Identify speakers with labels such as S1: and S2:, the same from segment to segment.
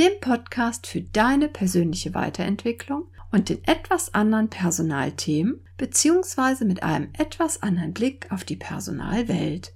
S1: dem Podcast für deine persönliche Weiterentwicklung und den etwas anderen Personalthemen beziehungsweise mit einem etwas anderen Blick auf die Personalwelt.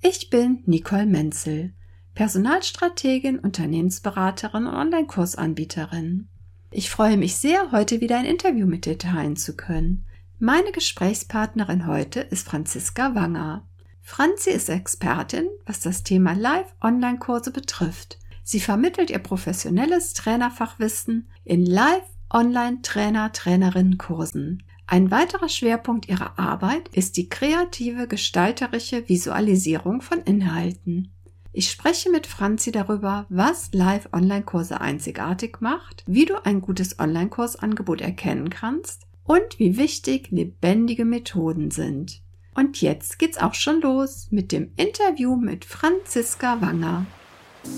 S1: Ich bin Nicole Menzel, Personalstrategin, Unternehmensberaterin und Online-Kursanbieterin. Ich freue mich sehr, heute wieder ein Interview mit dir teilen zu können. Meine Gesprächspartnerin heute ist Franziska Wanger. Franzi ist Expertin, was das Thema Live-Online-Kurse betrifft. Sie vermittelt ihr professionelles Trainerfachwissen in Live Online-Trainer-Trainerinnen-Kursen. Ein weiterer Schwerpunkt ihrer Arbeit ist die kreative, gestalterische Visualisierung von Inhalten. Ich spreche mit Franzi darüber, was Live-Online-Kurse einzigartig macht, wie du ein gutes Online-Kursangebot erkennen kannst und wie wichtig lebendige Methoden sind. Und jetzt geht's auch schon los mit dem Interview mit Franziska Wanger. Ja,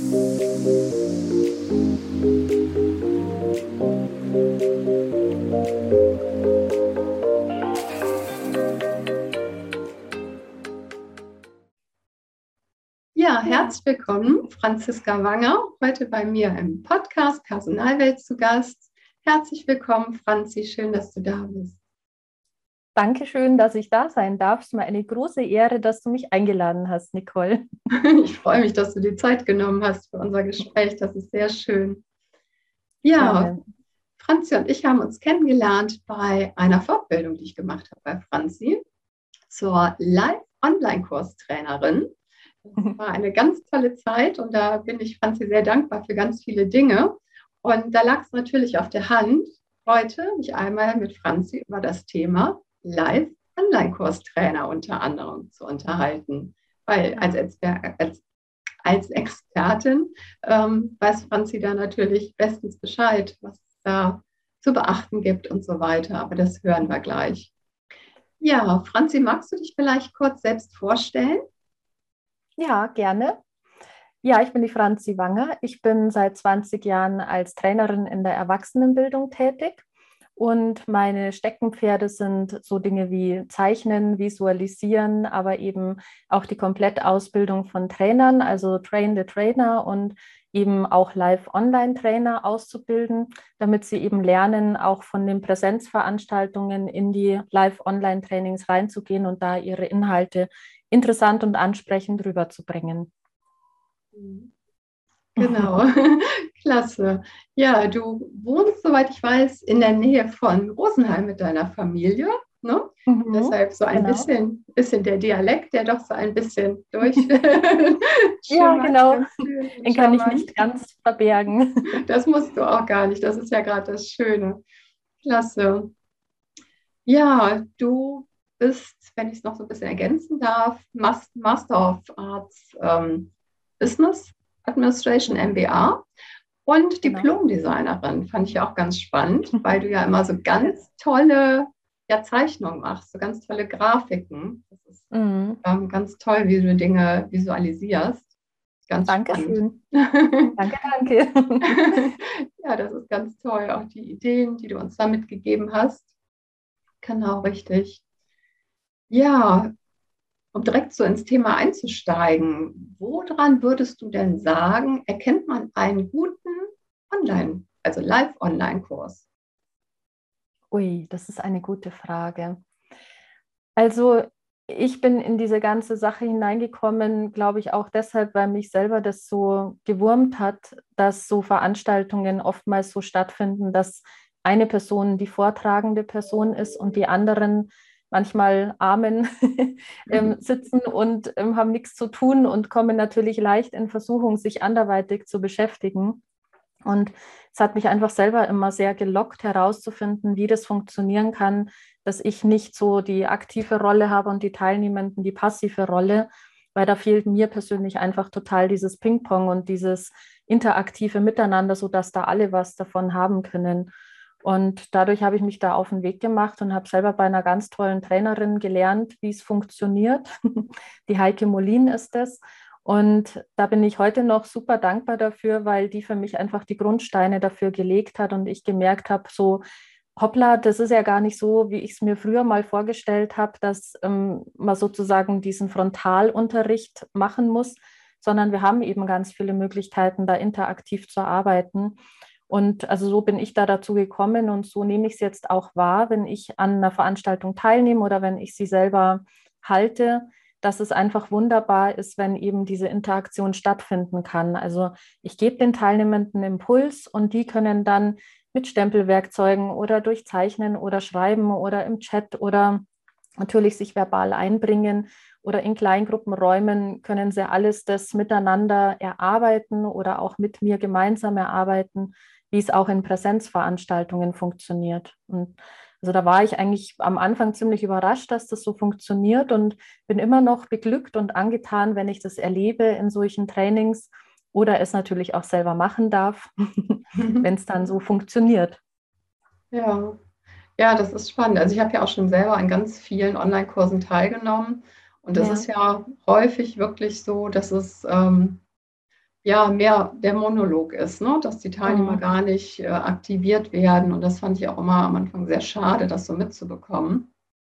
S1: herzlich willkommen, Franziska Wanger, heute bei mir im Podcast Personalwelt zu Gast. Herzlich willkommen, Franzi, schön, dass du da bist.
S2: Dankeschön, dass ich da sein darf. Es ist mir eine große Ehre, dass du mich eingeladen hast, Nicole.
S1: Ich freue mich, dass du die Zeit genommen hast für unser Gespräch. Das ist sehr schön. Ja, ja. Franzi und ich haben uns kennengelernt bei einer Fortbildung, die ich gemacht habe bei Franzi zur Live-Online-Kurstrainerin. Das war eine ganz tolle Zeit und da bin ich Franzi sehr dankbar für ganz viele Dinge. Und da lag es natürlich auf der Hand, heute mich einmal mit Franzi über das Thema Live-Online-Kurstrainer unter anderem zu unterhalten. Weil als, Exper als, als Expertin ähm, weiß Franzi da natürlich bestens Bescheid, was es da zu beachten gibt und so weiter. Aber das hören wir gleich. Ja, Franzi, magst du dich vielleicht kurz selbst vorstellen?
S2: Ja, gerne. Ja, ich bin die Franzi Wanger. Ich bin seit 20 Jahren als Trainerin in der Erwachsenenbildung tätig und meine Steckenpferde sind so Dinge wie Zeichnen, Visualisieren, aber eben auch die Komplettausbildung von Trainern, also Train the Trainer und eben auch Live-Online-Trainer auszubilden, damit sie eben lernen, auch von den Präsenzveranstaltungen in die Live-Online-Trainings reinzugehen und da ihre Inhalte interessant und ansprechend rüberzubringen.
S1: Mhm. Genau, klasse. Ja, du wohnst, soweit ich weiß, in der Nähe von Rosenheim mit deiner Familie. Ne? Mhm, Deshalb so ein genau. bisschen, bisschen der Dialekt, der doch so ein bisschen durch.
S2: ja, genau. Den kann ich nicht ganz verbergen.
S1: Das musst du auch gar nicht. Das ist ja gerade das Schöne. Klasse. Ja, du bist, wenn ich es noch so ein bisschen ergänzen darf, Master of Arts ähm, Business Administration MBA und genau. Diplom-Designerin. Fand ich auch ganz spannend, weil du ja immer so ganz tolle ja, Zeichnungen machst, so ganz tolle Grafiken. Das ist mhm. ähm, ganz toll, wie du Dinge visualisierst.
S2: Ganz Dankeschön. danke, danke.
S1: ja, das ist ganz toll. Auch die Ideen, die du uns da mitgegeben hast. Genau, richtig. Ja, um direkt so ins Thema einzusteigen, woran würdest du denn sagen, erkennt man einen guten Online, also Live-Online-Kurs?
S2: Ui, das ist eine gute Frage. Also ich bin in diese ganze Sache hineingekommen, glaube ich, auch deshalb, weil mich selber das so gewurmt hat, dass so Veranstaltungen oftmals so stattfinden, dass eine Person die vortragende Person ist und die anderen manchmal Armen ähm, mhm. sitzen und ähm, haben nichts zu tun und kommen natürlich leicht in Versuchung, sich anderweitig zu beschäftigen. Und es hat mich einfach selber immer sehr gelockt, herauszufinden, wie das funktionieren kann, dass ich nicht so die aktive Rolle habe und die Teilnehmenden die passive Rolle, weil da fehlt mir persönlich einfach total dieses Ping-Pong und dieses interaktive Miteinander, sodass da alle was davon haben können. Und dadurch habe ich mich da auf den Weg gemacht und habe selber bei einer ganz tollen Trainerin gelernt, wie es funktioniert. Die Heike Molin ist es. Und da bin ich heute noch super dankbar dafür, weil die für mich einfach die Grundsteine dafür gelegt hat und ich gemerkt habe, so, hoppla, das ist ja gar nicht so, wie ich es mir früher mal vorgestellt habe, dass ähm, man sozusagen diesen Frontalunterricht machen muss, sondern wir haben eben ganz viele Möglichkeiten, da interaktiv zu arbeiten. Und also so bin ich da dazu gekommen und so nehme ich es jetzt auch wahr, wenn ich an einer Veranstaltung teilnehme oder wenn ich sie selber halte, dass es einfach wunderbar ist, wenn eben diese Interaktion stattfinden kann. Also ich gebe den Teilnehmenden Impuls und die können dann mit Stempelwerkzeugen oder durch Zeichnen oder Schreiben oder im Chat oder natürlich sich verbal einbringen oder in Kleingruppenräumen können sie alles das miteinander erarbeiten oder auch mit mir gemeinsam erarbeiten wie es auch in Präsenzveranstaltungen funktioniert. Und also da war ich eigentlich am Anfang ziemlich überrascht, dass das so funktioniert und bin immer noch beglückt und angetan, wenn ich das erlebe in solchen Trainings oder es natürlich auch selber machen darf, wenn es dann so funktioniert.
S1: Ja. ja, das ist spannend. Also ich habe ja auch schon selber an ganz vielen Online-Kursen teilgenommen und das ja. ist ja häufig wirklich so, dass es ähm, ja mehr der Monolog ist, ne? dass die Teilnehmer mhm. gar nicht äh, aktiviert werden. Und das fand ich auch immer am Anfang sehr schade, das so mitzubekommen.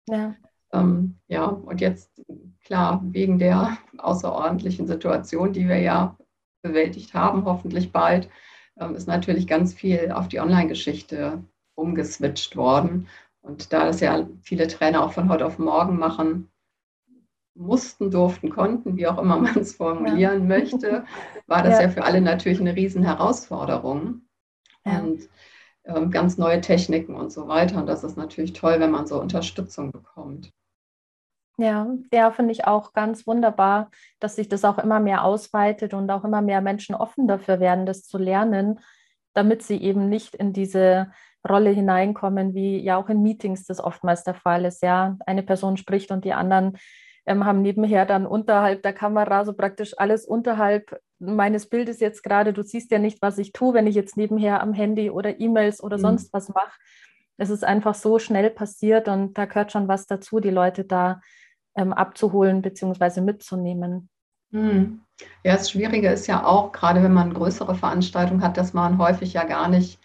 S1: Ja. Ähm, ja, und jetzt, klar, wegen der außerordentlichen Situation, die wir ja bewältigt haben, hoffentlich bald, ähm, ist natürlich ganz viel auf die Online-Geschichte umgeswitcht worden. Und da das ja viele Trainer auch von heute auf morgen machen, mussten, durften, konnten, wie auch immer man es formulieren ja. möchte, war das ja. ja. für alle natürlich eine Riesenherausforderung. Ja. Und ähm, ganz neue Techniken und so weiter. Und das ist natürlich toll, wenn man so Unterstützung bekommt.
S2: Ja, ja, finde ich auch ganz wunderbar, dass sich das auch immer mehr ausweitet und auch immer mehr Menschen offen dafür werden, das zu lernen, damit sie eben nicht in diese Rolle hineinkommen, wie ja auch in Meetings das oftmals der Fall ist. Ja, eine Person spricht und die anderen ähm, haben nebenher dann unterhalb der Kamera so praktisch alles unterhalb meines Bildes jetzt gerade. Du siehst ja nicht, was ich tue, wenn ich jetzt nebenher am Handy oder E-Mails oder mhm. sonst was mache. Es ist einfach so schnell passiert und da gehört schon was dazu, die Leute da ähm, abzuholen bzw. mitzunehmen.
S1: Mhm. Ja, das Schwierige ist ja auch, gerade wenn man größere Veranstaltungen hat, dass man häufig ja gar nicht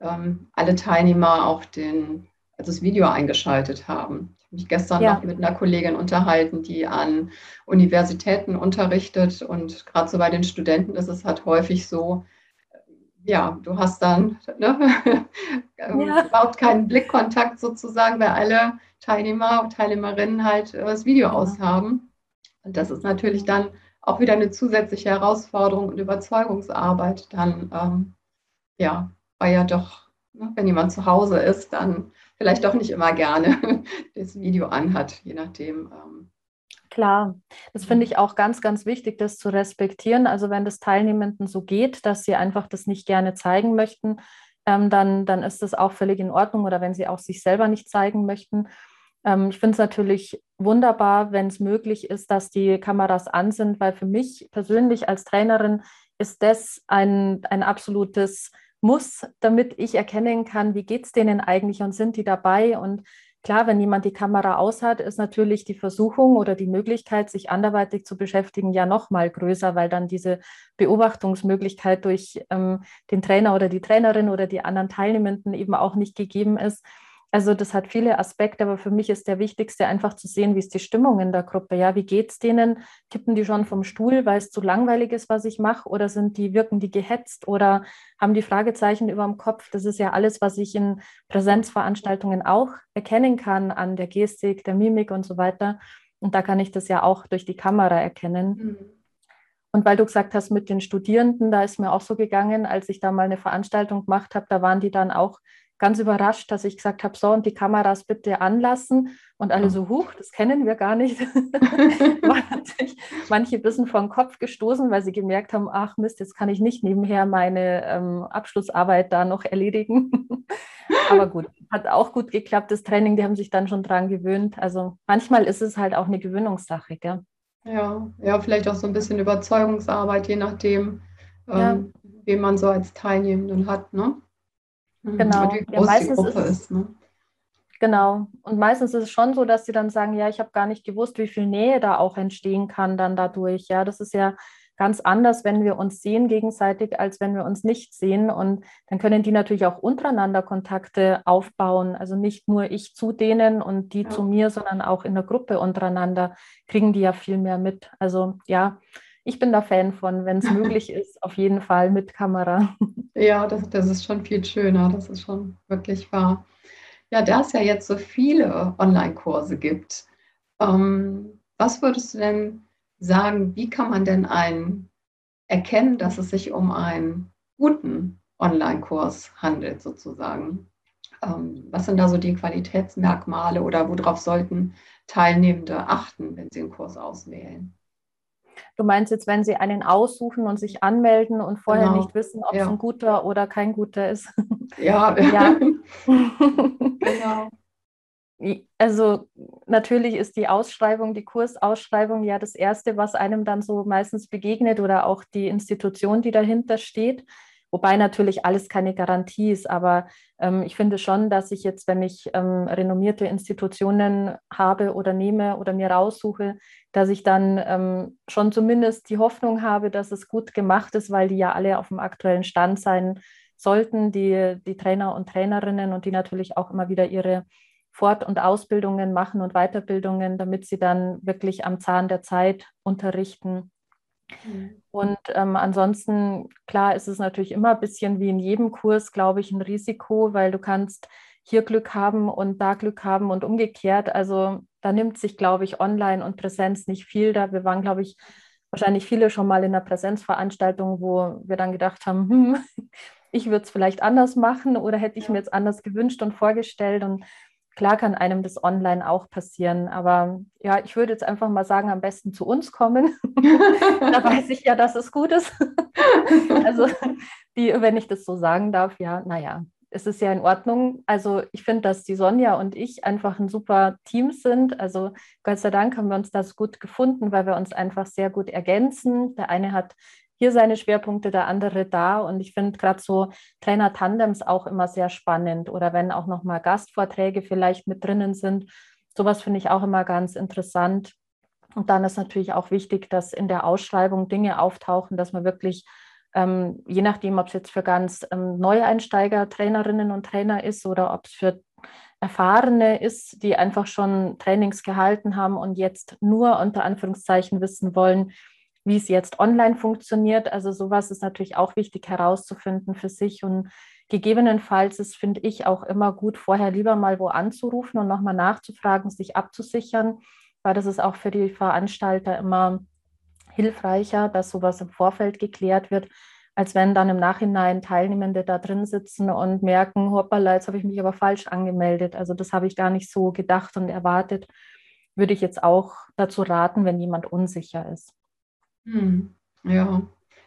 S1: ähm, alle Teilnehmer auch den, also das Video eingeschaltet haben mich gestern ja. noch mit einer Kollegin unterhalten, die an Universitäten unterrichtet. Und gerade so bei den Studenten ist es halt häufig so, ja, du hast dann ne, ähm, ja. überhaupt keinen Blickkontakt sozusagen, weil alle Teilnehmer und Teilnehmerinnen halt äh, das Video ja. aushaben. Und das ist natürlich dann auch wieder eine zusätzliche Herausforderung und Überzeugungsarbeit. Dann, ähm, ja, weil ja doch, ne, wenn jemand zu Hause ist, dann vielleicht doch nicht immer gerne das Video anhat, je nachdem. Ähm.
S2: Klar, das finde ich auch ganz, ganz wichtig, das zu respektieren. Also wenn das Teilnehmenden so geht, dass sie einfach das nicht gerne zeigen möchten, ähm, dann, dann ist das auch völlig in Ordnung oder wenn sie auch sich selber nicht zeigen möchten. Ähm, ich finde es natürlich wunderbar, wenn es möglich ist, dass die Kameras an sind, weil für mich persönlich als Trainerin ist das ein, ein absolutes muss, damit ich erkennen kann, wie geht es denen eigentlich und sind die dabei. Und klar, wenn jemand die Kamera aus hat, ist natürlich die Versuchung oder die Möglichkeit, sich anderweitig zu beschäftigen, ja noch mal größer, weil dann diese Beobachtungsmöglichkeit durch ähm, den Trainer oder die Trainerin oder die anderen Teilnehmenden eben auch nicht gegeben ist. Also das hat viele Aspekte, aber für mich ist der wichtigste einfach zu sehen, wie ist die Stimmung in der Gruppe. Ja, wie geht es denen? Tippen die schon vom Stuhl, weil es zu langweilig ist, was ich mache? Oder sind die, wirken die gehetzt oder haben die Fragezeichen über dem Kopf? Das ist ja alles, was ich in Präsenzveranstaltungen auch erkennen kann an der Gestik, der Mimik und so weiter. Und da kann ich das ja auch durch die Kamera erkennen. Mhm. Und weil du gesagt hast, mit den Studierenden, da ist mir auch so gegangen, als ich da mal eine Veranstaltung gemacht habe, da waren die dann auch ganz überrascht, dass ich gesagt habe, so und die Kameras bitte anlassen und alle so, huch, das kennen wir gar nicht. Manche ein bisschen vor den Kopf gestoßen, weil sie gemerkt haben, ach Mist, jetzt kann ich nicht nebenher meine ähm, Abschlussarbeit da noch erledigen. Aber gut, hat auch gut geklappt, das Training, die haben sich dann schon dran gewöhnt. Also manchmal ist es halt auch eine Gewöhnungssache, gell?
S1: Ja, ja, vielleicht auch so ein bisschen Überzeugungsarbeit, je nachdem, ähm, ja. wen man so als Teilnehmenden hat, ne?
S2: Mhm. Genau.
S1: Und ja, meistens ist, ist ne?
S2: Genau. Und meistens ist es schon so, dass sie dann sagen, ja, ich habe gar nicht gewusst, wie viel Nähe da auch entstehen kann dann dadurch. Ja, das ist ja ganz anders, wenn wir uns sehen gegenseitig, als wenn wir uns nicht sehen. Und dann können die natürlich auch untereinander Kontakte aufbauen. Also nicht nur ich zu denen und die ja. zu mir, sondern auch in der Gruppe untereinander kriegen die ja viel mehr mit. Also ja, ich bin da Fan von, wenn es möglich ist, auf jeden Fall mit Kamera.
S1: Ja, das, das ist schon viel schöner. Das ist schon wirklich wahr. Ja, da es ja jetzt so viele Online-Kurse gibt, ähm, was würdest du denn sagen, wie kann man denn einen erkennen, dass es sich um einen guten Online-Kurs handelt, sozusagen? Ähm, was sind da so die Qualitätsmerkmale oder worauf sollten Teilnehmende achten, wenn sie einen Kurs auswählen?
S2: Du meinst jetzt, wenn sie einen aussuchen und sich anmelden und vorher genau. nicht wissen, ob ja. es ein guter oder kein guter ist?
S1: Ja, ja. genau.
S2: Also natürlich ist die Ausschreibung, die Kursausschreibung ja das Erste, was einem dann so meistens begegnet oder auch die Institution, die dahinter steht. Wobei natürlich alles keine Garantie ist, aber ähm, ich finde schon, dass ich jetzt, wenn ich ähm, renommierte Institutionen habe oder nehme oder mir raussuche, dass ich dann ähm, schon zumindest die Hoffnung habe, dass es gut gemacht ist, weil die ja alle auf dem aktuellen Stand sein sollten, die, die Trainer und Trainerinnen und die natürlich auch immer wieder ihre Fort- und Ausbildungen machen und Weiterbildungen, damit sie dann wirklich am Zahn der Zeit unterrichten. Mhm. Und ähm, ansonsten, klar, ist es natürlich immer ein bisschen wie in jedem Kurs, glaube ich, ein Risiko, weil du kannst hier Glück haben und da Glück haben und umgekehrt. Also da nimmt sich, glaube ich, Online und Präsenz nicht viel. Da wir waren, glaube ich, wahrscheinlich viele schon mal in einer Präsenzveranstaltung, wo wir dann gedacht haben, hm, ich würde es vielleicht anders machen oder hätte ich mir jetzt anders gewünscht und vorgestellt. Und Klar kann einem das online auch passieren, aber ja, ich würde jetzt einfach mal sagen, am besten zu uns kommen. da weiß ich ja, dass es gut ist. also, die, wenn ich das so sagen darf, ja, naja, es ist ja in Ordnung. Also, ich finde, dass die Sonja und ich einfach ein super Team sind. Also, Gott sei Dank haben wir uns das gut gefunden, weil wir uns einfach sehr gut ergänzen. Der eine hat hier seine Schwerpunkte, der andere da. Und ich finde gerade so Trainer-Tandems auch immer sehr spannend oder wenn auch nochmal Gastvorträge vielleicht mit drinnen sind. Sowas finde ich auch immer ganz interessant. Und dann ist natürlich auch wichtig, dass in der Ausschreibung Dinge auftauchen, dass man wirklich, ähm, je nachdem, ob es jetzt für ganz ähm, Neueinsteiger, Trainerinnen und Trainer ist oder ob es für Erfahrene ist, die einfach schon Trainings gehalten haben und jetzt nur unter Anführungszeichen wissen wollen, wie es jetzt online funktioniert. Also sowas ist natürlich auch wichtig herauszufinden für sich und gegebenenfalls ist, finde ich, auch immer gut, vorher lieber mal wo anzurufen und nochmal nachzufragen, sich abzusichern, weil das ist auch für die Veranstalter immer hilfreicher, dass sowas im Vorfeld geklärt wird, als wenn dann im Nachhinein Teilnehmende da drin sitzen und merken, hoppala, jetzt habe ich mich aber falsch angemeldet. Also das habe ich gar nicht so gedacht und erwartet. Würde ich jetzt auch dazu raten, wenn jemand unsicher ist.
S1: Hm. Ja.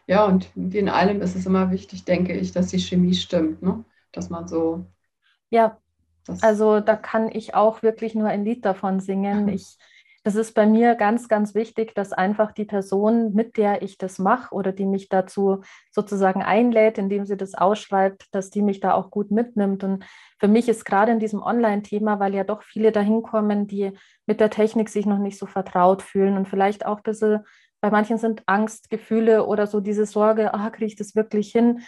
S1: Ja, und wie in allem ist es immer wichtig, denke ich, dass die Chemie stimmt, ne? Dass man so.
S2: Ja, also da kann ich auch wirklich nur ein Lied davon singen. Ich, das ist bei mir ganz, ganz wichtig, dass einfach die Person, mit der ich das mache oder die mich dazu sozusagen einlädt, indem sie das ausschreibt, dass die mich da auch gut mitnimmt. Und für mich ist gerade in diesem Online-Thema, weil ja doch viele dahin kommen, die mit der Technik sich noch nicht so vertraut fühlen und vielleicht auch ein bisschen bei manchen sind Angstgefühle oder so diese Sorge, ah, kriege ich das wirklich hin,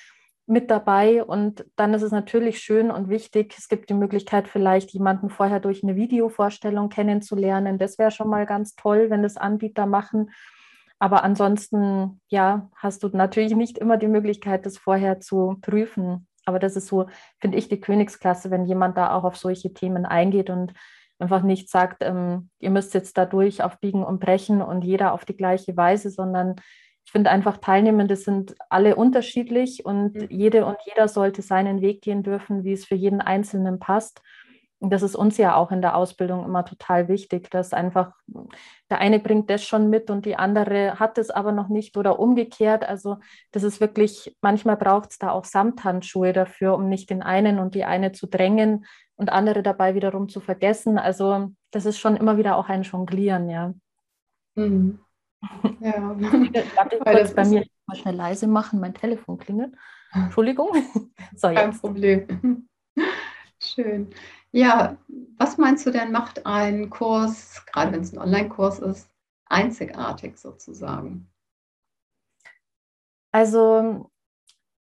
S2: mit dabei. Und dann ist es natürlich schön und wichtig, es gibt die Möglichkeit, vielleicht jemanden vorher durch eine Videovorstellung kennenzulernen. Das wäre schon mal ganz toll, wenn das Anbieter machen. Aber ansonsten, ja, hast du natürlich nicht immer die Möglichkeit, das vorher zu prüfen. Aber das ist so, finde ich, die Königsklasse, wenn jemand da auch auf solche Themen eingeht und einfach nicht sagt, ähm, ihr müsst jetzt dadurch auf Biegen und Brechen und jeder auf die gleiche Weise, sondern ich finde einfach, Teilnehmende sind alle unterschiedlich und mhm. jede und jeder sollte seinen Weg gehen dürfen, wie es für jeden Einzelnen passt. Das ist uns ja auch in der Ausbildung immer total wichtig, dass einfach der eine bringt das schon mit und die andere hat es aber noch nicht oder umgekehrt. Also das ist wirklich, manchmal braucht es da auch Samthandschuhe dafür, um nicht den einen und die eine zu drängen und andere dabei wiederum zu vergessen. Also das ist schon immer wieder auch ein Jonglieren, ja. Mhm. Ja. Darf ich kurz bei mir mal schnell leise machen, mein Telefon klingelt. Entschuldigung.
S1: So, Kein Problem. Schön. Ja, was meinst du denn, macht ein Kurs, gerade wenn es ein Online-Kurs ist, einzigartig sozusagen?
S2: Also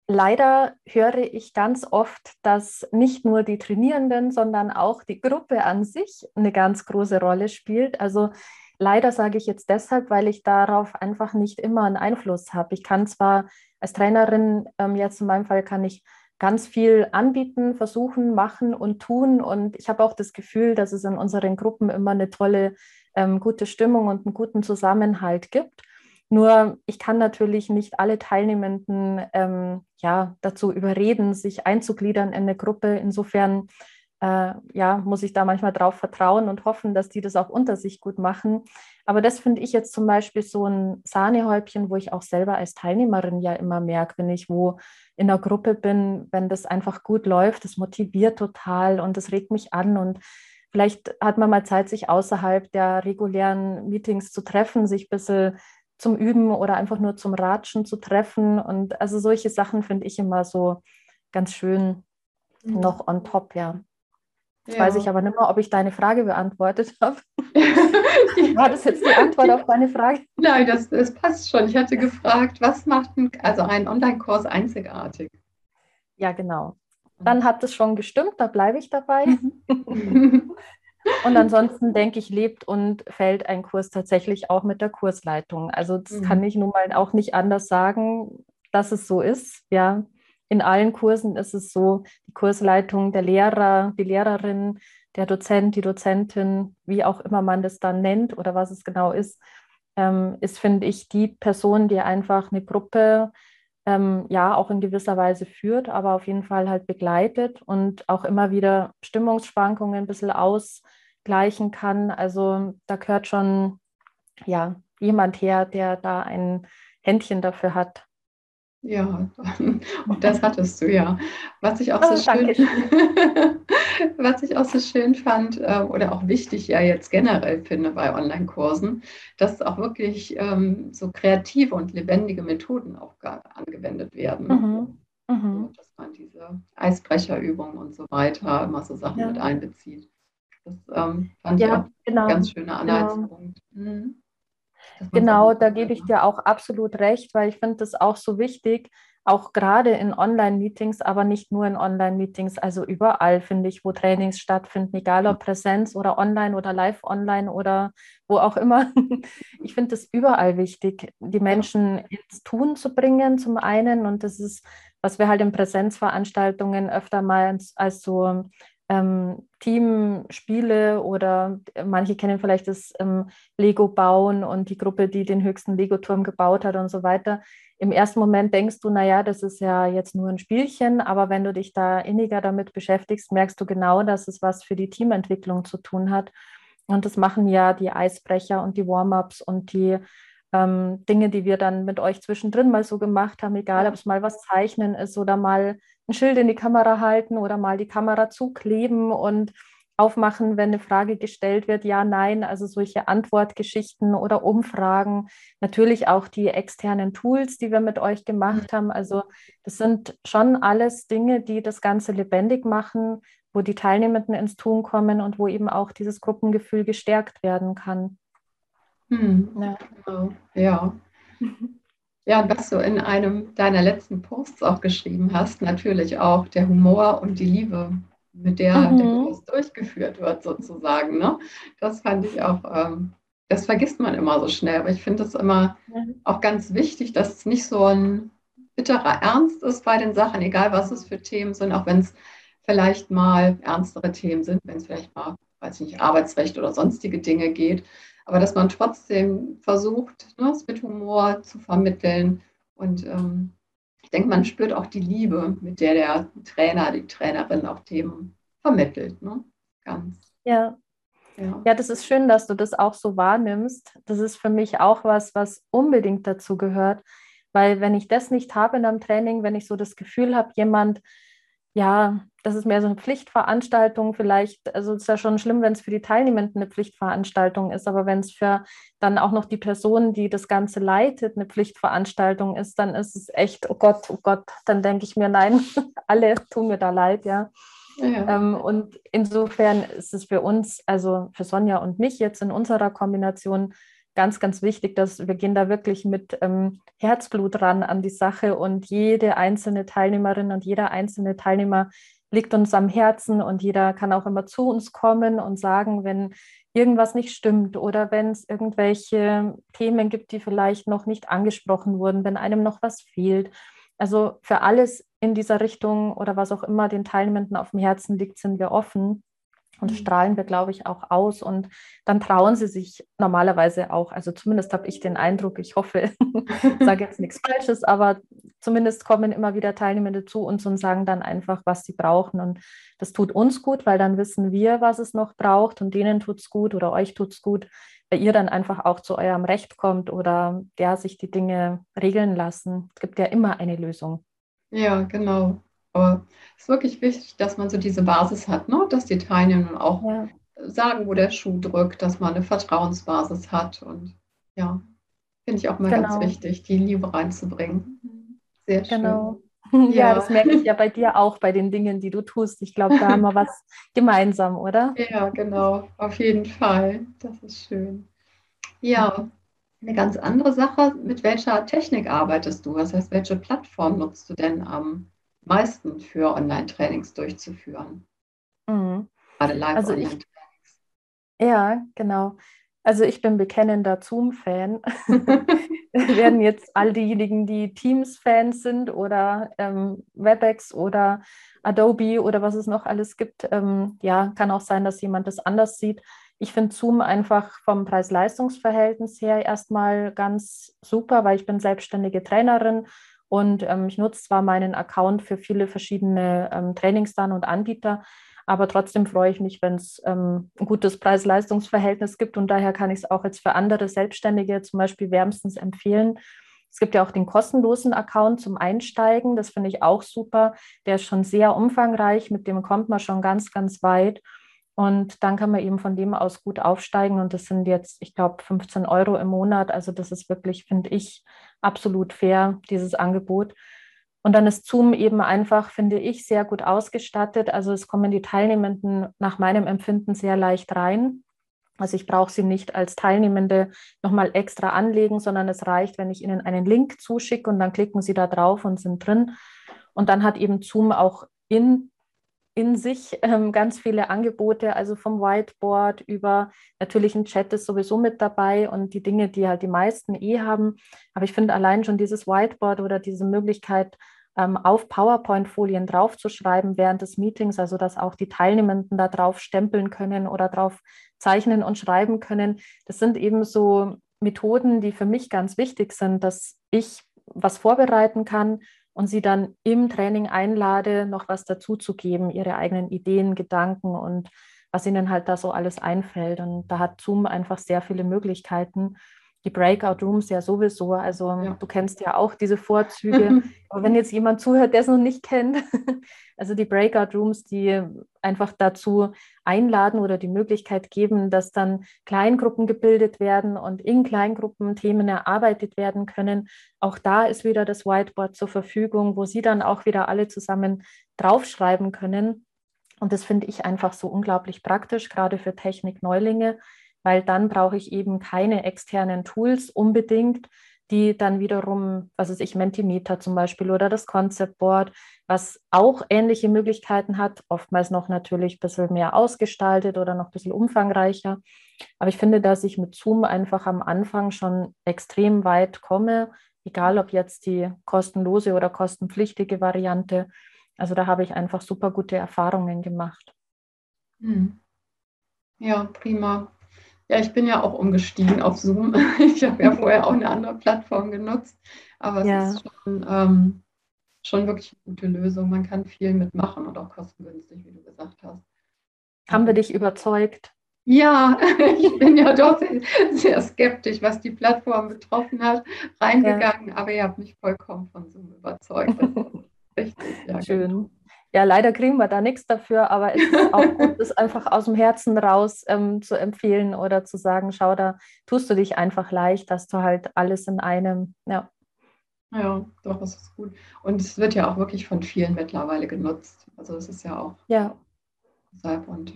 S2: leider höre ich ganz oft, dass nicht nur die Trainierenden, sondern auch die Gruppe an sich eine ganz große Rolle spielt. Also leider sage ich jetzt deshalb, weil ich darauf einfach nicht immer einen Einfluss habe. Ich kann zwar als Trainerin, ähm, jetzt in meinem Fall, kann ich ganz viel anbieten, versuchen, machen und tun. Und ich habe auch das Gefühl, dass es in unseren Gruppen immer eine tolle, ähm, gute Stimmung und einen guten Zusammenhalt gibt. Nur ich kann natürlich nicht alle Teilnehmenden ähm, ja, dazu überreden, sich einzugliedern in eine Gruppe. Insofern äh, ja, muss ich da manchmal drauf vertrauen und hoffen, dass die das auch unter sich gut machen. Aber das finde ich jetzt zum Beispiel so ein Sahnehäubchen, wo ich auch selber als Teilnehmerin ja immer merke, wenn ich wo in der Gruppe bin, wenn das einfach gut läuft, das motiviert total und das regt mich an und Vielleicht hat man mal Zeit, sich außerhalb der regulären Meetings zu treffen, sich ein bisschen zum Üben oder einfach nur zum Ratschen zu treffen. Und also solche Sachen finde ich immer so ganz schön mhm. noch on top, ja. Jetzt ja. weiß ich aber nicht mehr, ob ich deine Frage beantwortet habe. War das jetzt die Antwort auf deine Frage?
S1: Nein, das, das passt schon. Ich hatte gefragt, was macht ein, also ein Online-Kurs einzigartig?
S2: Ja, genau. Dann hat es schon gestimmt, da bleibe ich dabei. Mhm. Und ansonsten denke ich, lebt und fällt ein Kurs tatsächlich auch mit der Kursleitung. Also das mhm. kann ich nun mal auch nicht anders sagen, dass es so ist. Ja, in allen Kursen ist es so, die Kursleitung, der Lehrer, die Lehrerin, der Dozent, die Dozentin, wie auch immer man das dann nennt oder was es genau ist, ähm, ist, finde ich, die Person, die einfach eine Gruppe ähm, ja auch in gewisser Weise führt, aber auf jeden Fall halt begleitet und auch immer wieder Stimmungsschwankungen ein bisschen ausgleichen kann. Also da gehört schon ja jemand her, der da ein Händchen dafür hat.
S1: Ja, und das hattest du ja. Was ich auch so oh, schön, was ich auch so schön fand ähm, oder auch wichtig ja jetzt generell finde bei Online-Kursen, dass auch wirklich ähm, so kreative und lebendige Methoden auch angewendet werden. Mhm. Mhm. dass man diese Eisbrecherübungen und so weiter immer so Sachen ja. mit einbezieht. Das ähm, fand ja, ich auch genau. ein ganz schöner Anhaltspunkt.
S2: Genau. Mhm. Genau, da gebe ich dir auch absolut recht, weil ich finde das auch so wichtig, auch gerade in Online-Meetings, aber nicht nur in Online-Meetings, also überall finde ich, wo Trainings stattfinden, egal ob Präsenz oder online oder live online oder wo auch immer. Ich finde es überall wichtig, die Menschen ins Tun zu bringen, zum einen. Und das ist, was wir halt in Präsenzveranstaltungen öfter mal als, als so ähm, Teamspiele oder manche kennen vielleicht das ähm, Lego bauen und die Gruppe, die den höchsten Lego-Turm gebaut hat und so weiter. Im ersten Moment denkst du, naja, das ist ja jetzt nur ein Spielchen, aber wenn du dich da inniger damit beschäftigst, merkst du genau, dass es was für die Teamentwicklung zu tun hat. Und das machen ja die Eisbrecher und die Warm-ups und die ähm, Dinge, die wir dann mit euch zwischendrin mal so gemacht haben, egal ob es mal was zeichnen ist oder mal ein Schild in die Kamera halten oder mal die Kamera zukleben und aufmachen, wenn eine Frage gestellt wird, ja, nein, also solche Antwortgeschichten oder Umfragen, natürlich auch die externen Tools, die wir mit euch gemacht haben. Also das sind schon alles Dinge, die das Ganze lebendig machen, wo die Teilnehmenden ins Tun kommen und wo eben auch dieses Gruppengefühl gestärkt werden kann.
S1: Hm. Ja. Ja. Ja, und was du in einem deiner letzten Posts auch geschrieben hast, natürlich auch der Humor und die Liebe, mit der mhm. der Kurs durchgeführt wird, sozusagen. Ne? Das fand ich auch, ähm, das vergisst man immer so schnell, aber ich finde es immer mhm. auch ganz wichtig, dass es nicht so ein bitterer Ernst ist bei den Sachen, egal was es für Themen sind, auch wenn es vielleicht mal ernstere Themen sind, wenn es vielleicht mal, weiß ich nicht, Arbeitsrecht oder sonstige Dinge geht aber dass man trotzdem versucht, ne, es mit Humor zu vermitteln. Und ähm, ich denke, man spürt auch die Liebe, mit der der Trainer, die Trainerin auch Themen vermittelt. Ne?
S2: Ganz. Ja. ja. Ja, das ist schön, dass du das auch so wahrnimmst. Das ist für mich auch was, was unbedingt dazu gehört. Weil wenn ich das nicht habe in einem Training, wenn ich so das Gefühl habe, jemand ja, das ist mehr so eine Pflichtveranstaltung vielleicht. Also es ist ja schon schlimm, wenn es für die Teilnehmenden eine Pflichtveranstaltung ist, aber wenn es für dann auch noch die Person, die das Ganze leitet, eine Pflichtveranstaltung ist, dann ist es echt, oh Gott, oh Gott, dann denke ich mir, nein, alle tun mir da leid, ja. ja. Ähm, und insofern ist es für uns, also für Sonja und mich jetzt in unserer Kombination ganz, ganz wichtig, dass wir gehen da wirklich mit ähm, Herzblut ran an die Sache und jede einzelne Teilnehmerin und jeder einzelne Teilnehmer liegt uns am Herzen und jeder kann auch immer zu uns kommen und sagen, wenn irgendwas nicht stimmt oder wenn es irgendwelche Themen gibt, die vielleicht noch nicht angesprochen wurden, wenn einem noch was fehlt. Also für alles in dieser Richtung oder was auch immer den Teilnehmenden auf dem Herzen liegt, sind wir offen. Und mhm. strahlen wir, glaube ich, auch aus. Und dann trauen sie sich normalerweise auch. Also zumindest habe ich den Eindruck, ich hoffe, ich sage jetzt nichts Falsches, aber zumindest kommen immer wieder Teilnehmende zu uns und sagen dann einfach, was sie brauchen. Und das tut uns gut, weil dann wissen wir, was es noch braucht und denen tut es gut oder euch tut es gut, weil ihr dann einfach auch zu eurem Recht kommt oder ja, sich die Dinge regeln lassen. Es gibt ja immer eine Lösung.
S1: Ja, genau. Aber es ist wirklich wichtig, dass man so diese Basis hat, ne? dass die Teilnehmer auch ja. sagen, wo der Schuh drückt, dass man eine Vertrauensbasis hat. Und ja, finde ich auch mal genau. ganz wichtig, die Liebe reinzubringen. Sehr schön. Genau.
S2: Ja. ja, das merke ich ja bei dir auch, bei den Dingen, die du tust. Ich glaube, da haben wir was gemeinsam, oder?
S1: Ja, genau, auf jeden Fall. Das ist schön. Ja, eine ganz andere Sache. Mit welcher Technik arbeitest du? Das heißt, welche Plattform nutzt du denn am meisten für Online-Trainings durchzuführen.
S2: Mhm. Gerade Live-Online-Trainings. Also ja, genau. Also ich bin bekennender Zoom-Fan. werden jetzt all diejenigen, die Teams-Fans sind oder ähm, WebEx oder Adobe oder was es noch alles gibt, ähm, ja, kann auch sein, dass jemand das anders sieht. Ich finde Zoom einfach vom Preis-Leistungs-Verhältnis her erstmal ganz super, weil ich bin selbstständige Trainerin und ähm, ich nutze zwar meinen Account für viele verschiedene ähm, Trainings dann und Anbieter, aber trotzdem freue ich mich, wenn es ähm, ein gutes Preis-Leistungs-Verhältnis gibt. Und daher kann ich es auch jetzt für andere Selbstständige zum Beispiel wärmstens empfehlen. Es gibt ja auch den kostenlosen Account zum Einsteigen. Das finde ich auch super. Der ist schon sehr umfangreich. Mit dem kommt man schon ganz, ganz weit. Und dann kann man eben von dem aus gut aufsteigen. Und das sind jetzt, ich glaube, 15 Euro im Monat. Also das ist wirklich, finde ich, absolut fair, dieses Angebot. Und dann ist Zoom eben einfach, finde ich, sehr gut ausgestattet. Also es kommen die Teilnehmenden nach meinem Empfinden sehr leicht rein. Also ich brauche sie nicht als Teilnehmende nochmal extra anlegen, sondern es reicht, wenn ich ihnen einen Link zuschicke und dann klicken sie da drauf und sind drin. Und dann hat eben Zoom auch in in sich ähm, ganz viele Angebote, also vom Whiteboard über natürlich ein Chat ist sowieso mit dabei und die Dinge, die halt die meisten eh haben. Aber ich finde allein schon dieses Whiteboard oder diese Möglichkeit, ähm, auf PowerPoint-Folien draufzuschreiben während des Meetings, also dass auch die Teilnehmenden da drauf stempeln können oder drauf zeichnen und schreiben können. Das sind eben so Methoden, die für mich ganz wichtig sind, dass ich was vorbereiten kann und sie dann im Training einlade, noch was dazu zu geben, ihre eigenen Ideen, Gedanken und was ihnen halt da so alles einfällt. Und da hat Zoom einfach sehr viele Möglichkeiten. Die Breakout Rooms ja sowieso. Also ja. du kennst ja auch diese Vorzüge. Aber wenn jetzt jemand zuhört, der es noch nicht kennt, also die Breakout Rooms, die einfach dazu einladen oder die Möglichkeit geben, dass dann Kleingruppen gebildet werden und in Kleingruppen Themen erarbeitet werden können. Auch da ist wieder das Whiteboard zur Verfügung, wo Sie dann auch wieder alle zusammen draufschreiben können. Und das finde ich einfach so unglaublich praktisch, gerade für Technik-Neulinge, weil dann brauche ich eben keine externen Tools unbedingt, die dann wiederum, was ist ich, Mentimeter zum Beispiel oder das Concept Board, was auch ähnliche Möglichkeiten hat, oftmals noch natürlich ein bisschen mehr ausgestaltet oder noch ein bisschen umfangreicher. Aber ich finde, dass ich mit Zoom einfach am Anfang schon extrem weit komme, egal ob jetzt die kostenlose oder kostenpflichtige Variante. Also da habe ich einfach super gute Erfahrungen gemacht.
S1: Hm. Ja, prima. Ja, ich bin ja auch umgestiegen auf Zoom. Ich habe ja vorher auch eine andere Plattform genutzt, aber es ja. ist schon, ähm, schon wirklich eine gute Lösung. Man kann viel mitmachen und auch kostengünstig, wie du gesagt hast.
S2: Haben wir dich überzeugt?
S1: Ja, ich bin ja doch sehr skeptisch, was die Plattform betroffen hat, reingegangen, ja. aber ihr habt mich vollkommen von Zoom überzeugt.
S2: richtig, ja. Schön. Genau. Ja, leider kriegen wir da nichts dafür, aber es ist auch gut, das einfach aus dem Herzen raus ähm, zu empfehlen oder zu sagen, schau, da tust du dich einfach leicht, dass du halt alles in einem, ja.
S1: Ja, doch, das ist gut. Und es wird ja auch wirklich von vielen mittlerweile genutzt. Also es ist ja auch.
S2: Ja.
S1: Deshalb und.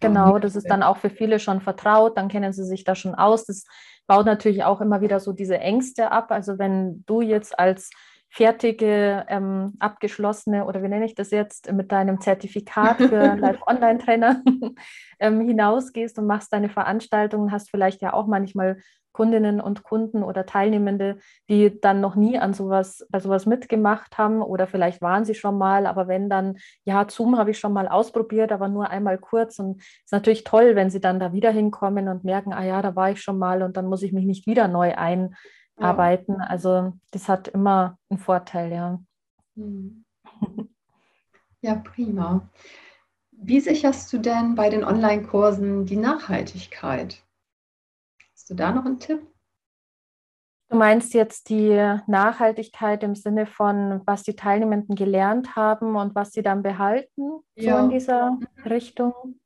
S2: Genau, das ist dann auch für viele schon vertraut, dann kennen sie sich da schon aus. Das baut natürlich auch immer wieder so diese Ängste ab. Also wenn du jetzt als fertige, ähm, abgeschlossene oder wie nenne ich das jetzt, mit deinem Zertifikat für Live-Online-Trainer ähm, hinausgehst und machst deine Veranstaltungen, hast vielleicht ja auch manchmal Kundinnen und Kunden oder Teilnehmende, die dann noch nie an sowas, bei sowas mitgemacht haben oder vielleicht waren sie schon mal, aber wenn dann, ja, Zoom habe ich schon mal ausprobiert, aber nur einmal kurz und es ist natürlich toll, wenn sie dann da wieder hinkommen und merken, ah ja, da war ich schon mal und dann muss ich mich nicht wieder neu einarbeiten. Ja. Also das hat immer einen Vorteil, ja.
S1: Hm. Ja, prima. Wie sicherst du denn bei den Online-Kursen die Nachhaltigkeit? Hast du da noch einen Tipp?
S2: Du meinst jetzt die Nachhaltigkeit im Sinne von, was die Teilnehmenden gelernt haben und was sie dann behalten, ja. so in dieser mhm. Richtung?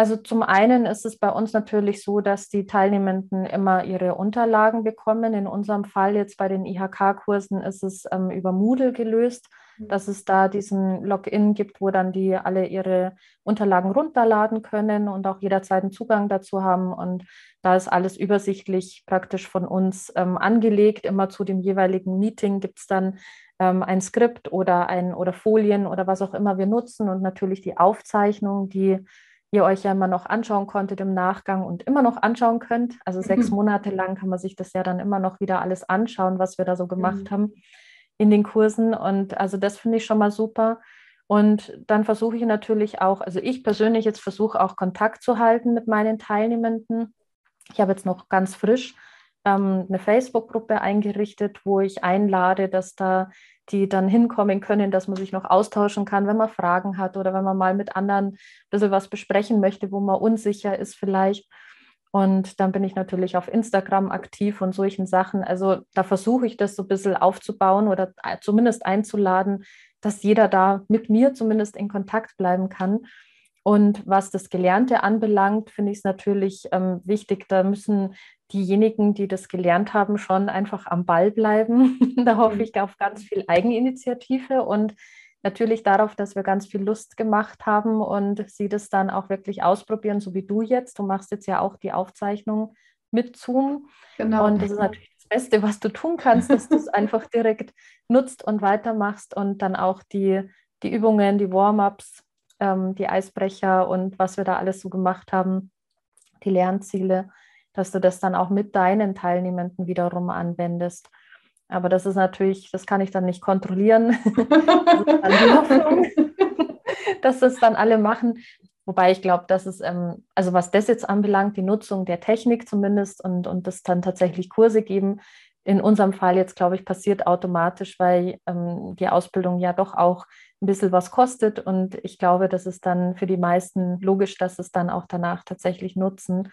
S2: Also zum einen ist es bei uns natürlich so, dass die Teilnehmenden immer ihre Unterlagen bekommen. In unserem Fall jetzt bei den IHK-Kursen ist es ähm, über Moodle gelöst dass es da diesen Login gibt, wo dann die alle ihre Unterlagen runterladen können und auch jederzeit einen Zugang dazu haben. Und da ist alles übersichtlich praktisch von uns ähm, angelegt. Immer zu dem jeweiligen Meeting gibt es dann ähm, ein Skript oder ein oder Folien oder was auch immer wir nutzen und natürlich die Aufzeichnung, die ihr euch ja immer noch anschauen konntet im Nachgang und immer noch anschauen könnt. Also sechs mhm. Monate lang kann man sich das ja dann immer noch wieder alles anschauen, was wir da so gemacht mhm. haben in den Kursen. Und also das finde ich schon mal super. Und dann versuche ich natürlich auch, also ich persönlich jetzt versuche auch Kontakt zu halten mit meinen Teilnehmenden. Ich habe jetzt noch ganz frisch ähm, eine Facebook-Gruppe eingerichtet, wo ich einlade, dass da die dann hinkommen können, dass man sich noch austauschen kann, wenn man Fragen hat oder wenn man mal mit anderen ein bisschen was besprechen möchte, wo man unsicher ist vielleicht. Und dann bin ich natürlich auf Instagram aktiv und solchen Sachen. Also da versuche ich das so ein bisschen aufzubauen oder äh, zumindest einzuladen, dass jeder da mit mir zumindest in Kontakt bleiben kann. Und was das Gelernte anbelangt, finde ich es natürlich ähm, wichtig, da müssen diejenigen, die das gelernt haben, schon einfach am Ball bleiben. da hoffe mhm. ich auf ganz viel Eigeninitiative und natürlich darauf, dass wir ganz viel Lust gemacht haben und sie das dann auch wirklich ausprobieren, so wie du jetzt. Du machst jetzt ja auch die Aufzeichnung mit Zoom. Genau. Und das ist natürlich das Beste, was du tun kannst, dass du es einfach direkt nutzt und weitermachst und dann auch die, die Übungen, die Warm-ups, ähm, die Eisbrecher und was wir da alles so gemacht haben, die Lernziele, dass du das dann auch mit deinen Teilnehmenden wiederum anwendest. Aber das ist natürlich, das kann ich dann nicht kontrollieren. dass das dann alle machen. Wobei ich glaube, dass es, ähm, also was das jetzt anbelangt, die Nutzung der Technik zumindest und, und das dann tatsächlich Kurse geben, in unserem Fall jetzt, glaube ich, passiert automatisch, weil ähm, die Ausbildung ja doch auch ein bisschen was kostet. Und ich glaube, das ist dann für die meisten logisch, dass es dann auch danach tatsächlich nutzen.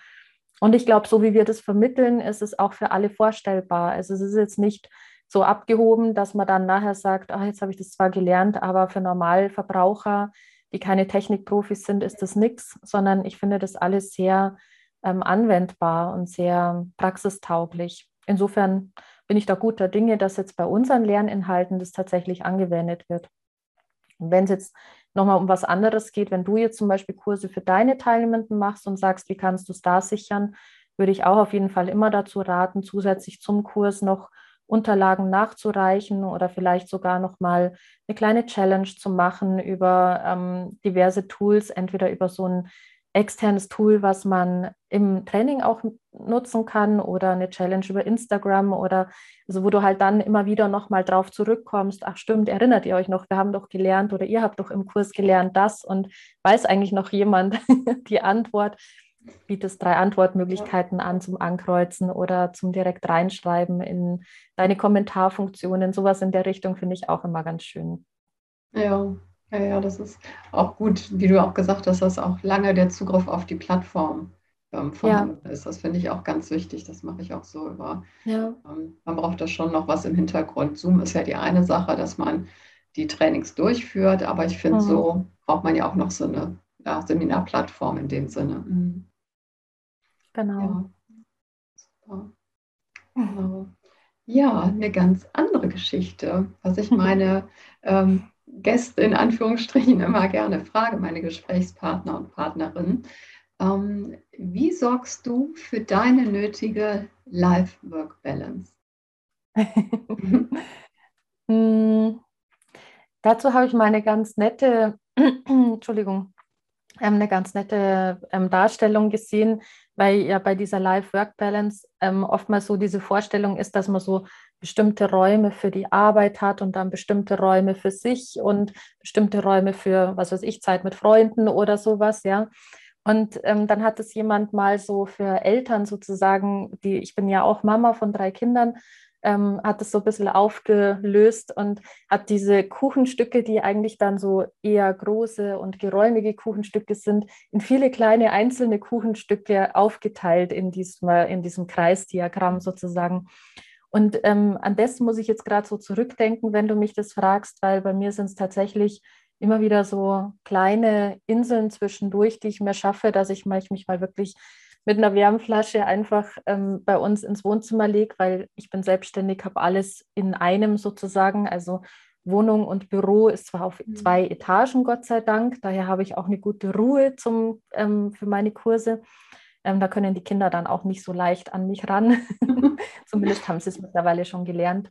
S2: Und ich glaube, so wie wir das vermitteln, ist es auch für alle vorstellbar. Also es ist jetzt nicht so abgehoben, dass man dann nachher sagt, ah, jetzt habe ich das zwar gelernt, aber für Normalverbraucher, die keine Technikprofis sind, ist das nichts, sondern ich finde das alles sehr ähm, anwendbar und sehr praxistauglich. Insofern bin ich da guter Dinge, dass jetzt bei unseren Lerninhalten das tatsächlich angewendet wird. Und wenn es jetzt nochmal um was anderes geht, wenn du jetzt zum Beispiel Kurse für deine Teilnehmenden machst und sagst, wie kannst du es da sichern, würde ich auch auf jeden Fall immer dazu raten, zusätzlich zum Kurs noch Unterlagen nachzureichen oder vielleicht sogar nochmal eine kleine Challenge zu machen über ähm, diverse Tools, entweder über so ein externes Tool, was man im Training auch nutzen kann oder eine Challenge über Instagram oder also wo du halt dann immer wieder nochmal drauf zurückkommst, ach stimmt, erinnert ihr euch noch, wir haben doch gelernt oder ihr habt doch im Kurs gelernt das und weiß eigentlich noch jemand die Antwort, bietest drei Antwortmöglichkeiten an zum Ankreuzen oder zum direkt reinschreiben in deine Kommentarfunktionen. Sowas in der Richtung finde ich auch immer ganz schön.
S1: Ja, ja, ja, das ist auch gut, wie du auch gesagt hast, dass auch lange der Zugriff auf die Plattform ähm, vorhanden ja. ist. Das finde ich auch ganz wichtig. Das mache ich auch so über. Ja. Ähm, man braucht da schon noch was im Hintergrund. Zoom ist ja die eine Sache, dass man die Trainings durchführt. Aber ich finde, mhm. so braucht man ja auch noch so eine ja, Seminarplattform in dem Sinne. Mhm.
S2: Genau.
S1: Ja. Super. Genau. Ja, eine ganz andere Geschichte, was ich meine ähm, Gäste in Anführungsstrichen immer gerne frage, meine Gesprächspartner und Partnerinnen. Ähm, wie sorgst du für deine nötige Life-Work-Balance?
S2: hm, dazu habe ich mal eine ganz nette, Entschuldigung, ähm, eine ganz nette ähm, Darstellung gesehen, weil ja bei dieser Life-Work-Balance ähm, oftmals so diese Vorstellung ist, dass man so bestimmte Räume für die Arbeit hat und dann bestimmte Räume für sich und bestimmte Räume für, was weiß ich, Zeit mit Freunden oder sowas, ja. Und ähm, dann hat es jemand mal so für Eltern sozusagen, die, ich bin ja auch Mama von drei Kindern, ähm, hat es so ein bisschen aufgelöst und hat diese Kuchenstücke, die eigentlich dann so eher große und geräumige Kuchenstücke sind, in viele kleine einzelne Kuchenstücke aufgeteilt in diesem, in diesem Kreisdiagramm sozusagen. Und ähm, an das muss ich jetzt gerade so zurückdenken, wenn du mich das fragst, weil bei mir sind es tatsächlich immer wieder so kleine Inseln zwischendurch, die ich mir schaffe, dass ich mich mal wirklich mit einer Wärmflasche einfach ähm, bei uns ins Wohnzimmer lege, weil ich bin selbstständig, habe alles in einem sozusagen. Also Wohnung und Büro ist zwar auf mhm. zwei Etagen, Gott sei Dank. Daher habe ich auch eine gute Ruhe zum, ähm, für meine Kurse. Ähm, da können die Kinder dann auch nicht so leicht an mich ran. Zumindest haben sie es mittlerweile schon gelernt.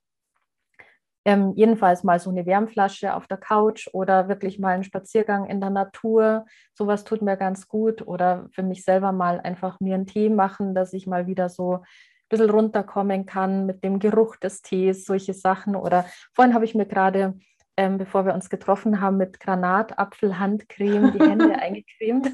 S2: Ähm, jedenfalls mal so eine Wärmflasche auf der Couch oder wirklich mal einen Spaziergang in der Natur. Sowas tut mir ganz gut. Oder für mich selber mal einfach mir einen Tee machen, dass ich mal wieder so ein bisschen runterkommen kann mit dem Geruch des Tees, solche Sachen. Oder vorhin habe ich mir gerade ähm, bevor wir uns getroffen haben, mit Granatapfelhandcreme die Hände eingecremt.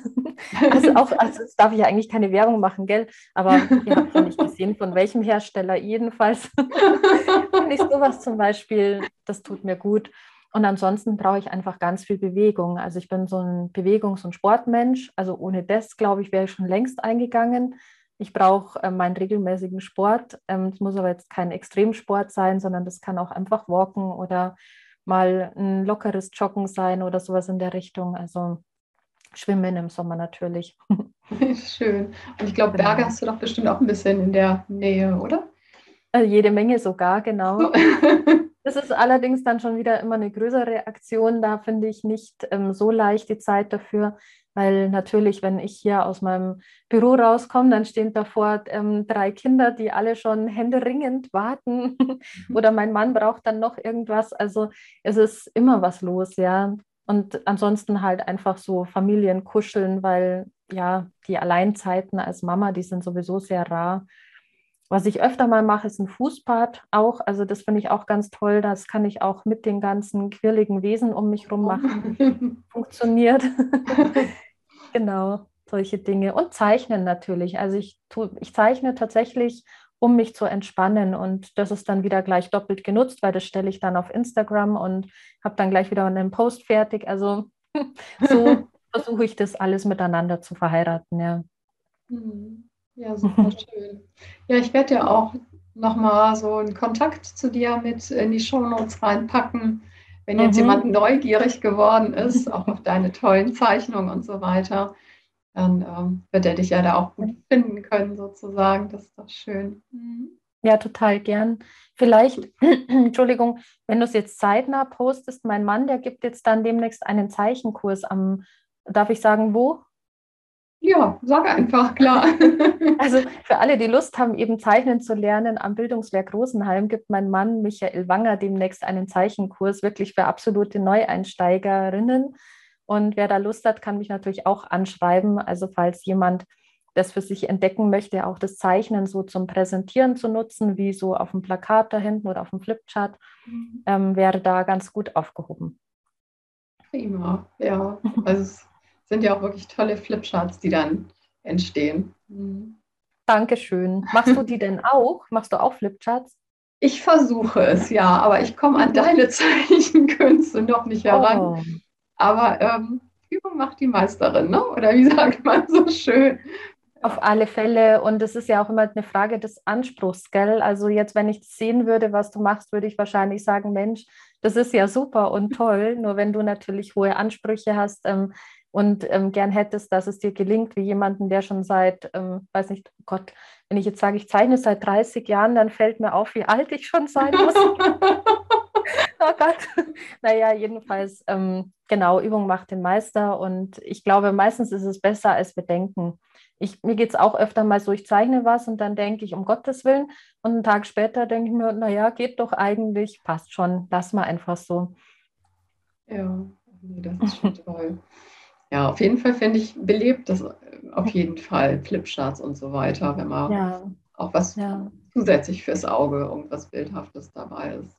S2: also auch, also das darf ich ja eigentlich keine Werbung machen, gell? Aber ihr habt ja nicht gesehen, von welchem Hersteller jedenfalls. Finde ich sowas zum Beispiel, das tut mir gut. Und ansonsten brauche ich einfach ganz viel Bewegung. Also ich bin so ein Bewegungs- und Sportmensch. Also ohne das, glaube ich, wäre ich schon längst eingegangen. Ich brauche äh, meinen regelmäßigen Sport. Es ähm, muss aber jetzt kein Extremsport sein, sondern das kann auch einfach Walken oder mal ein lockeres Joggen sein oder sowas in der Richtung. Also Schwimmen im Sommer natürlich.
S1: Schön. Und ich glaube, Berge genau. hast du doch bestimmt auch ein bisschen in der Nähe, oder?
S2: Also jede Menge sogar, genau. Das ist allerdings dann schon wieder immer eine größere Aktion. Da finde ich nicht ähm, so leicht die Zeit dafür. Weil natürlich, wenn ich hier aus meinem Büro rauskomme, dann stehen davor ähm, drei Kinder, die alle schon händeringend warten. Oder mein Mann braucht dann noch irgendwas. Also es ist immer was los, ja. Und ansonsten halt einfach so Familien kuscheln, weil ja, die Alleinzeiten als Mama, die sind sowieso sehr rar. Was ich öfter mal mache, ist ein Fußbad auch. Also das finde ich auch ganz toll. Das kann ich auch mit den ganzen quirligen Wesen um mich rum machen. Funktioniert. genau, solche Dinge. Und zeichnen natürlich. Also ich, tu, ich zeichne tatsächlich, um mich zu entspannen. Und das ist dann wieder gleich doppelt genutzt, weil das stelle ich dann auf Instagram und habe dann gleich wieder einen Post fertig. Also so versuche ich das alles miteinander zu verheiraten, ja.
S1: Mhm. Ja, super schön. Ja, ich werde ja auch nochmal so einen Kontakt zu dir mit in die Shownotes reinpacken, wenn jetzt mhm. jemand neugierig geworden ist, auch auf deine tollen Zeichnungen und so weiter. Dann ähm, wird er dich ja da auch gut finden können, sozusagen. Das ist doch schön. Mhm.
S2: Ja, total gern. Vielleicht, Entschuldigung, wenn du es jetzt zeitnah postest, mein Mann, der gibt jetzt dann demnächst einen Zeichenkurs am, darf ich sagen, wo?
S1: Ja, sag einfach, klar.
S2: Also für alle, die Lust haben, eben zeichnen zu lernen, am Bildungswerk Rosenheim gibt mein Mann Michael Wanger demnächst einen Zeichenkurs, wirklich für absolute Neueinsteigerinnen. Und wer da Lust hat, kann mich natürlich auch anschreiben. Also falls jemand das für sich entdecken möchte, auch das Zeichnen so zum Präsentieren zu nutzen, wie so auf dem Plakat da hinten oder auf dem Flipchart, mhm. ähm, wäre da ganz gut aufgehoben.
S1: Prima, ja. Also sind ja auch wirklich tolle Flipcharts, die dann entstehen. Mhm.
S2: Dankeschön. Machst du die denn auch? Machst du auch Flipcharts?
S1: Ich versuche es, ja, aber ich komme an deine Zeichenkünste noch nicht heran. Oh. Aber ähm, Übung macht die Meisterin, ne? oder wie sagt man so schön?
S2: Auf alle Fälle. Und es ist ja auch immer eine Frage des Anspruchs, gell? Also jetzt, wenn ich sehen würde, was du machst, würde ich wahrscheinlich sagen, Mensch, das ist ja super und toll. Nur wenn du natürlich hohe Ansprüche hast ähm, und ähm, gern hättest, dass es dir gelingt, wie jemanden, der schon seit, ähm, weiß nicht, oh Gott, wenn ich jetzt sage, ich zeichne seit 30 Jahren, dann fällt mir auf, wie alt ich schon sein muss. oh Gott. Naja, jedenfalls, ähm, genau, Übung macht den Meister und ich glaube, meistens ist es besser, als wir denken. Ich, mir geht es auch öfter mal so, ich zeichne was und dann denke ich, um Gottes Willen. Und einen Tag später denke ich mir, naja, geht doch eigentlich, passt schon, lass mal einfach so.
S1: Ja, das ist schon toll. Ja, auf jeden Fall finde ich belebt das auf jeden Fall, Flipcharts und so weiter, wenn man ja. auch was ja. Zusätzlich fürs Auge, irgendwas Bildhaftes dabei ist.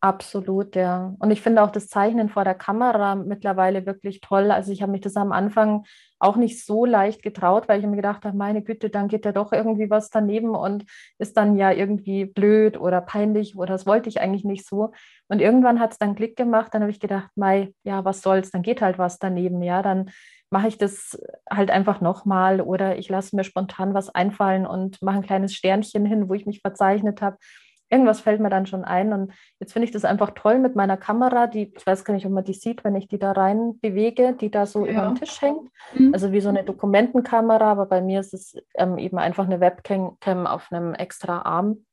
S2: Absolut, ja. Und ich finde auch das Zeichnen vor der Kamera mittlerweile wirklich toll. Also ich habe mich das am Anfang auch nicht so leicht getraut, weil ich mir gedacht habe, meine Güte, dann geht ja doch irgendwie was daneben und ist dann ja irgendwie blöd oder peinlich oder das wollte ich eigentlich nicht so. Und irgendwann hat es dann Klick gemacht, dann habe ich gedacht, Mai, ja, was soll's, dann geht halt was daneben, ja, dann mache ich das halt einfach nochmal oder ich lasse mir spontan was einfallen und mache ein kleines Sternchen hin, wo ich mich verzeichnet habe irgendwas fällt mir dann schon ein. Und jetzt finde ich das einfach toll mit meiner Kamera, die, ich weiß gar nicht, ob man die sieht, wenn ich die da rein bewege, die da so ja. über den Tisch hängt. Mhm. Also wie so eine Dokumentenkamera, aber bei mir ist es ähm, eben einfach eine Webcam auf einem extra Arm.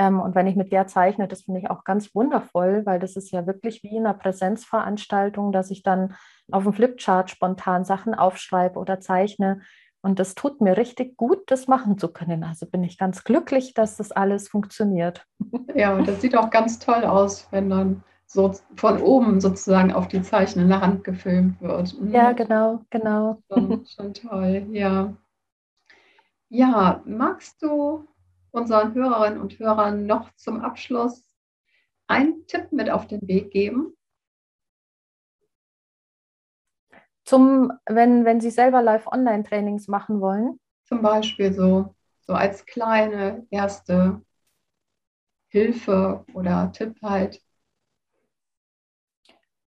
S2: Ähm, und wenn ich mit der zeichne, das finde ich auch ganz wundervoll, weil das ist ja wirklich wie in einer Präsenzveranstaltung, dass ich dann auf dem Flipchart spontan Sachen aufschreibe oder zeichne und das tut mir richtig gut, das machen zu können. Also bin ich ganz glücklich, dass das alles funktioniert.
S1: Ja, und das sieht auch ganz toll aus, wenn dann so von oben sozusagen auf die zeichnende Hand gefilmt wird.
S2: Mhm. Ja, genau, genau.
S1: Schon, schon toll, ja. Ja, magst du unseren Hörerinnen und Hörern noch zum Abschluss einen Tipp mit auf den Weg geben?
S2: zum, wenn, wenn Sie selber Live-Online-Trainings machen wollen?
S1: Zum Beispiel so, so als kleine erste Hilfe oder Tipp halt.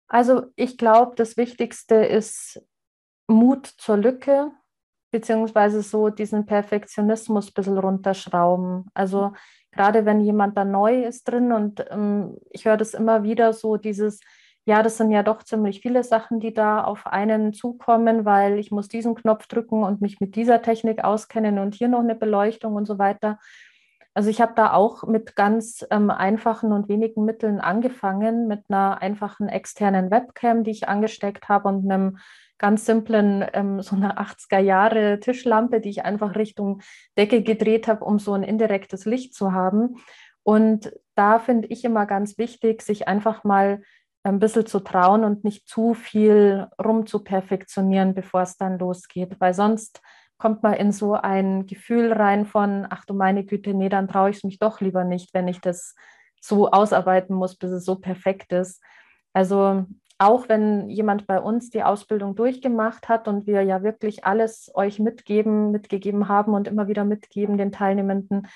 S2: Also ich glaube, das Wichtigste ist Mut zur Lücke, beziehungsweise so diesen Perfektionismus ein bisschen runterschrauben. Also gerade wenn jemand da neu ist drin und ähm, ich höre das immer wieder so, dieses, ja, das sind ja doch ziemlich viele Sachen, die da auf einen zukommen, weil ich muss diesen Knopf drücken und mich mit dieser Technik auskennen und hier noch eine Beleuchtung und so weiter. Also ich habe da auch mit ganz ähm, einfachen und wenigen Mitteln angefangen, mit einer einfachen externen Webcam, die ich angesteckt habe und einem ganz simplen, ähm, so einer 80er Jahre Tischlampe, die ich einfach Richtung Decke gedreht habe, um so ein indirektes Licht zu haben. Und da finde ich immer ganz wichtig, sich einfach mal ein bisschen zu trauen und nicht zu viel rum zu perfektionieren, bevor es dann losgeht, weil sonst kommt man in so ein Gefühl rein von, ach du meine Güte, nee, dann traue ich es mich doch lieber nicht, wenn ich das so ausarbeiten muss, bis es so perfekt ist. Also auch wenn jemand bei uns die Ausbildung durchgemacht hat und wir ja wirklich alles euch mitgeben, mitgegeben haben und immer wieder mitgeben den Teilnehmenden,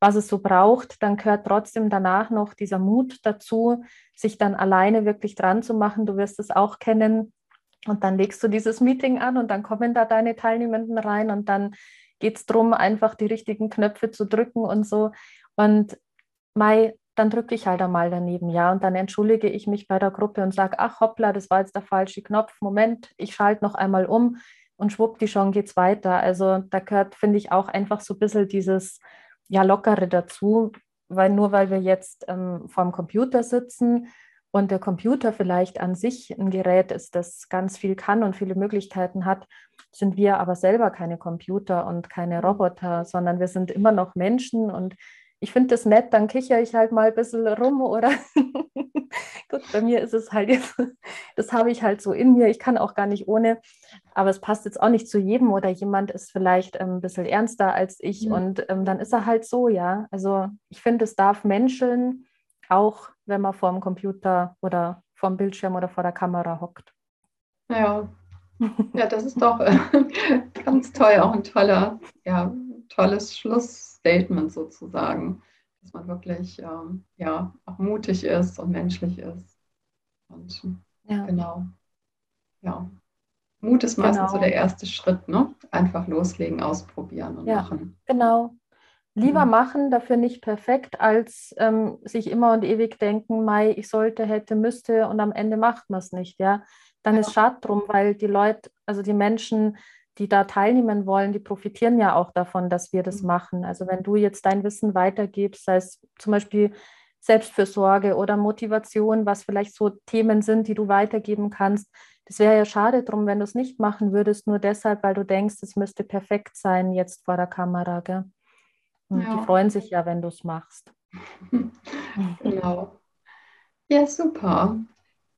S2: was es so braucht, dann gehört trotzdem danach noch dieser Mut dazu, sich dann alleine wirklich dran zu machen. Du wirst es auch kennen. Und dann legst du dieses Meeting an und dann kommen da deine Teilnehmenden rein und dann geht es darum, einfach die richtigen Knöpfe zu drücken und so. Und Mai, dann drücke ich halt einmal daneben, ja. Und dann entschuldige ich mich bei der Gruppe und sage, ach hoppla, das war jetzt der falsche Knopf. Moment, ich schalte noch einmal um und schwuppdi schon geht's weiter. Also da gehört, finde ich, auch einfach so ein bisschen dieses ja, lockere dazu, weil nur weil wir jetzt ähm, vor dem Computer sitzen und der Computer vielleicht an sich ein Gerät ist, das ganz viel kann und viele Möglichkeiten hat, sind wir aber selber keine Computer und keine Roboter, sondern wir sind immer noch Menschen und ich finde das nett, dann kichere ich halt mal ein bisschen rum oder gut, bei mir ist es halt jetzt, das habe ich halt so in mir, ich kann auch gar nicht ohne, aber es passt jetzt auch nicht zu jedem oder jemand ist vielleicht ähm, ein bisschen ernster als ich mhm. und ähm, dann ist er halt so, ja. Also ich finde, es darf menscheln, auch wenn man vor dem Computer oder vor dem Bildschirm oder vor der Kamera hockt.
S1: Ja, ja, das ist doch ganz toll, auch ein toller, ja, tolles Schlussstatement sozusagen, dass man wirklich ähm, ja, auch mutig ist und menschlich ist. Und ja. genau, ja. Mut ist meistens genau. so der erste Schritt, ne? Einfach loslegen, ausprobieren und ja, machen.
S2: Genau. Lieber mhm. machen, dafür nicht perfekt, als ähm, sich immer und ewig denken, Mai, ich sollte, hätte, müsste und am Ende macht man es nicht, ja. Dann ja. ist schade drum, weil die Leute, also die Menschen, die da teilnehmen wollen, die profitieren ja auch davon, dass wir das mhm. machen. Also wenn du jetzt dein Wissen weitergibst, sei es zum Beispiel Selbstfürsorge oder Motivation, was vielleicht so Themen sind, die du weitergeben kannst, das wäre ja schade drum, wenn du es nicht machen würdest, nur deshalb, weil du denkst, es müsste perfekt sein jetzt vor der Kamera. Gell? Und ja. die freuen sich ja, wenn du es machst.
S1: Genau. Ja, super.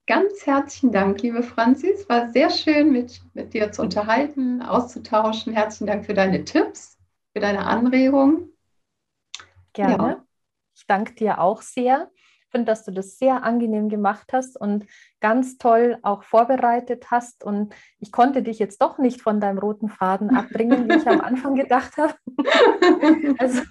S1: Ganz herzlichen Dank, liebe Franzis. War sehr schön, mit, mit dir zu unterhalten, auszutauschen. Herzlichen Dank für deine Tipps, für deine Anregungen.
S2: Gerne. Ja. Ich danke dir auch sehr finde, dass du das sehr angenehm gemacht hast und ganz toll auch vorbereitet hast. Und ich konnte dich jetzt doch nicht von deinem roten Faden abbringen, wie ich am Anfang gedacht habe. also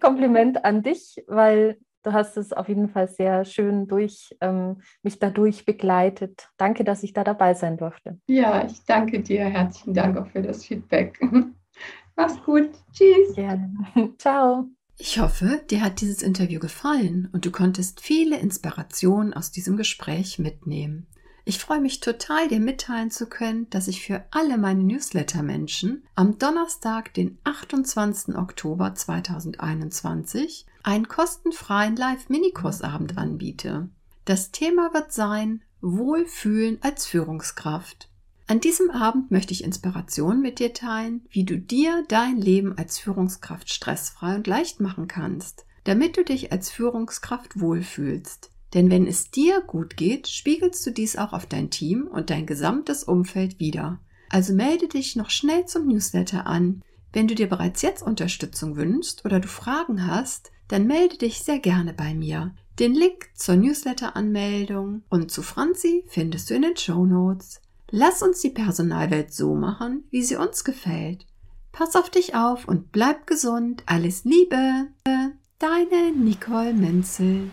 S2: Kompliment an dich, weil du hast es auf jeden Fall sehr schön durch ähm, mich dadurch begleitet. Danke, dass ich da dabei sein durfte.
S1: Ja, ich danke dir. Herzlichen Dank auch für das Feedback. Mach's gut. Tschüss.
S2: Gerne. Ciao.
S1: Ich hoffe, dir hat dieses Interview gefallen und du konntest viele Inspirationen aus diesem Gespräch mitnehmen. Ich freue mich total, dir mitteilen zu können, dass ich für alle meine Newsletter-Menschen am Donnerstag, den 28. Oktober 2021, einen kostenfreien Live-Minikursabend anbiete. Das Thema wird sein Wohlfühlen als Führungskraft. An diesem Abend möchte ich Inspiration mit dir teilen, wie du dir dein Leben als Führungskraft stressfrei und leicht machen kannst, damit du dich als Führungskraft wohlfühlst. Denn wenn es dir gut geht, spiegelst du dies auch auf dein Team und dein gesamtes Umfeld wieder. Also melde dich noch schnell zum Newsletter an. Wenn du dir bereits jetzt Unterstützung wünschst oder du Fragen hast, dann melde dich sehr gerne bei mir. Den Link zur Newsletter-Anmeldung und zu Franzi findest du in den Show Notes. Lass uns die Personalwelt so machen, wie sie uns gefällt. Pass auf dich auf und bleib gesund. Alles Liebe. Deine Nicole Menzel.